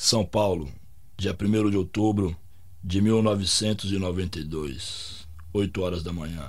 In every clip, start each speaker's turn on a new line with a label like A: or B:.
A: São Paulo, dia 1 de outubro de 1992, 8 horas da manhã.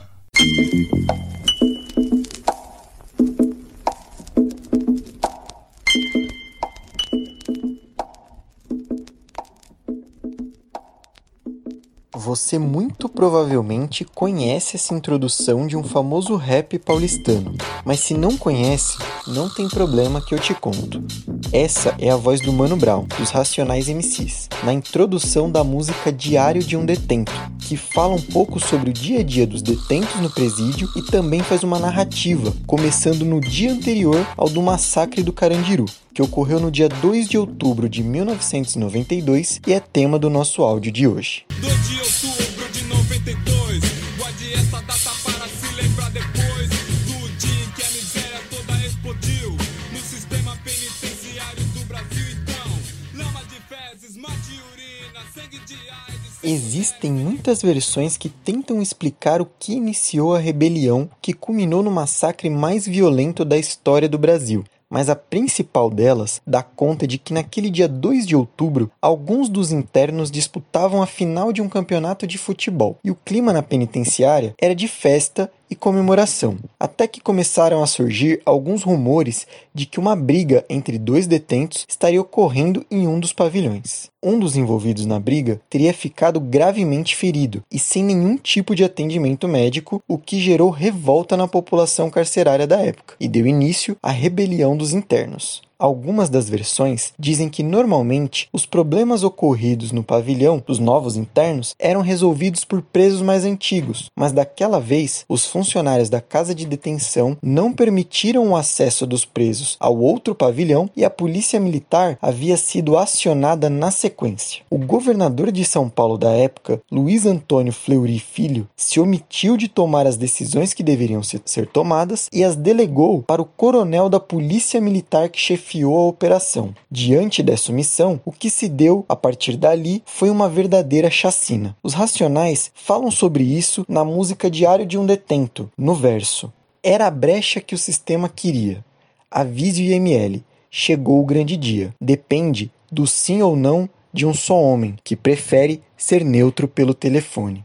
B: Você muito provavelmente conhece essa introdução de um famoso rap paulistano, mas se não conhece, não tem problema que eu te conto. Essa é a voz do Mano Brown, dos Racionais MCs, na introdução da música Diário de um Detento, que fala um pouco sobre o dia a dia dos detentos no presídio e também faz uma narrativa, começando no dia anterior ao do massacre do Carandiru, que ocorreu no dia 2 de outubro de 1992 e é tema do nosso áudio de hoje. 2 de outubro de 92, guarde essa data para se lembrar depois do dia em que a miséria toda explodiu no sistema penitenciário do Brasil. Então, lama de fezes, mate urina, sangue de AIDS. Existem muitas versões que tentam explicar o que iniciou a rebelião que culminou no massacre mais violento da história do Brasil mas a principal delas dá conta de que naquele dia 2 de outubro, alguns dos internos disputavam a final de um campeonato de futebol. E o clima na penitenciária era de festa e comemoração, até que começaram a surgir alguns rumores de que uma briga entre dois detentos estaria ocorrendo em um dos pavilhões. Um dos envolvidos na briga teria ficado gravemente ferido e sem nenhum tipo de atendimento médico, o que gerou revolta na população carcerária da época e deu início à rebelião dos internos. Algumas das versões dizem que normalmente os problemas ocorridos no pavilhão dos novos internos eram resolvidos por presos mais antigos, mas daquela vez os funcionários da casa de detenção não permitiram o acesso dos presos ao outro pavilhão e a polícia militar havia sido acionada na sequência. O governador de São Paulo da época, Luiz Antônio Fleury Filho, se omitiu de tomar as decisões que deveriam ser tomadas e as delegou para o coronel da polícia militar que chefiava chefiou a operação. Diante dessa omissão, o que se deu a partir dali foi uma verdadeira chacina. Os Racionais falam sobre isso na música Diário de um Detento, no verso: Era a brecha que o sistema queria. Avise o IML, chegou o grande dia. Depende do sim ou não de um só homem que prefere ser neutro pelo telefone.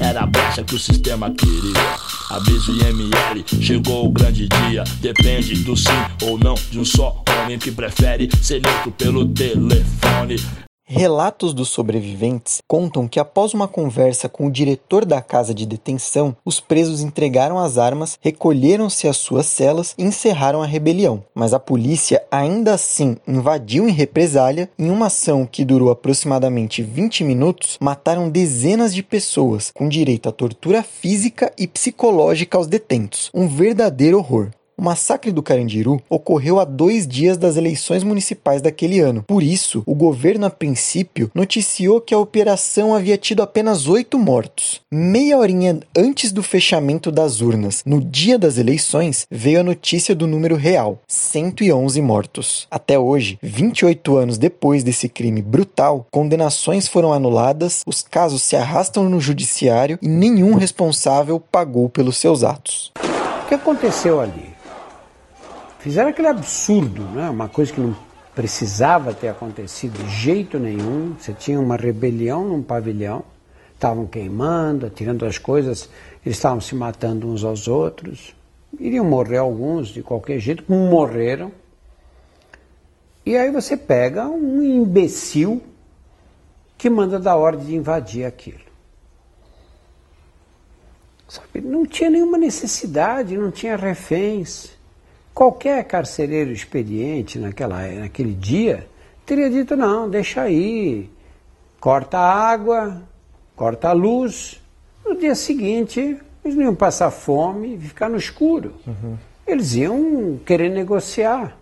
A: Era a brecha que o sistema queria. Aviso IML, chegou o grande dia. Depende do sim ou não de um só homem que prefere ser neutro pelo telefone.
B: Relatos dos sobreviventes contam que, após uma conversa com o diretor da casa de detenção, os presos entregaram as armas, recolheram-se às suas celas e encerraram a rebelião. Mas a polícia ainda assim invadiu em represália. Em uma ação que durou aproximadamente 20 minutos, mataram dezenas de pessoas, com direito à tortura física e psicológica aos detentos. Um verdadeiro horror. O massacre do Carandiru ocorreu a dois dias das eleições municipais daquele ano. Por isso, o governo, a princípio, noticiou que a operação havia tido apenas oito mortos. Meia horinha antes do fechamento das urnas, no dia das eleições, veio a notícia do número real: 111 mortos. Até hoje, 28 anos depois desse crime brutal, condenações foram anuladas, os casos se arrastam no judiciário e nenhum responsável pagou pelos seus atos.
C: O que aconteceu ali? Fizeram aquele absurdo, né? uma coisa que não precisava ter acontecido de jeito nenhum. Você tinha uma rebelião num pavilhão, estavam queimando, atirando as coisas, eles estavam se matando uns aos outros. Iriam morrer alguns de qualquer jeito, como morreram. E aí você pega um imbecil que manda dar ordem de invadir aquilo. Sabe, não tinha nenhuma necessidade, não tinha reféns. Qualquer carcereiro experiente naquela, naquele dia teria dito: não, deixa aí, corta a água, corta a luz. No dia seguinte, eles não iam passar fome e ficar no escuro. Uhum. Eles iam querer negociar.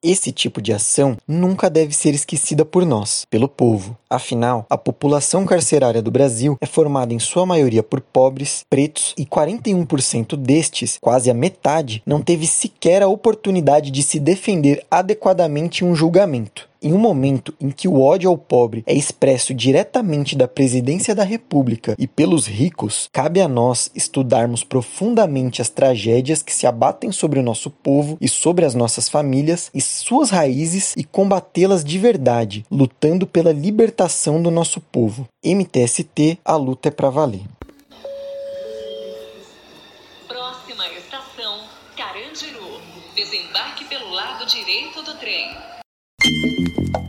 B: Esse tipo de ação nunca deve ser esquecida por nós, pelo povo. Afinal, a população carcerária do Brasil é formada em sua maioria por pobres, pretos e 41% destes, quase a metade, não teve sequer a oportunidade de se defender adequadamente em um julgamento. Em um momento em que o ódio ao pobre é expresso diretamente da presidência da República e pelos ricos, cabe a nós estudarmos profundamente as tragédias que se abatem sobre o nosso povo e sobre as nossas famílias e suas raízes e combatê-las de verdade, lutando pela libertação do nosso povo. MTST, a luta é para valer.
D: Próxima estação, Carandiru. Desembarque pelo lado direito do trem. Thank you.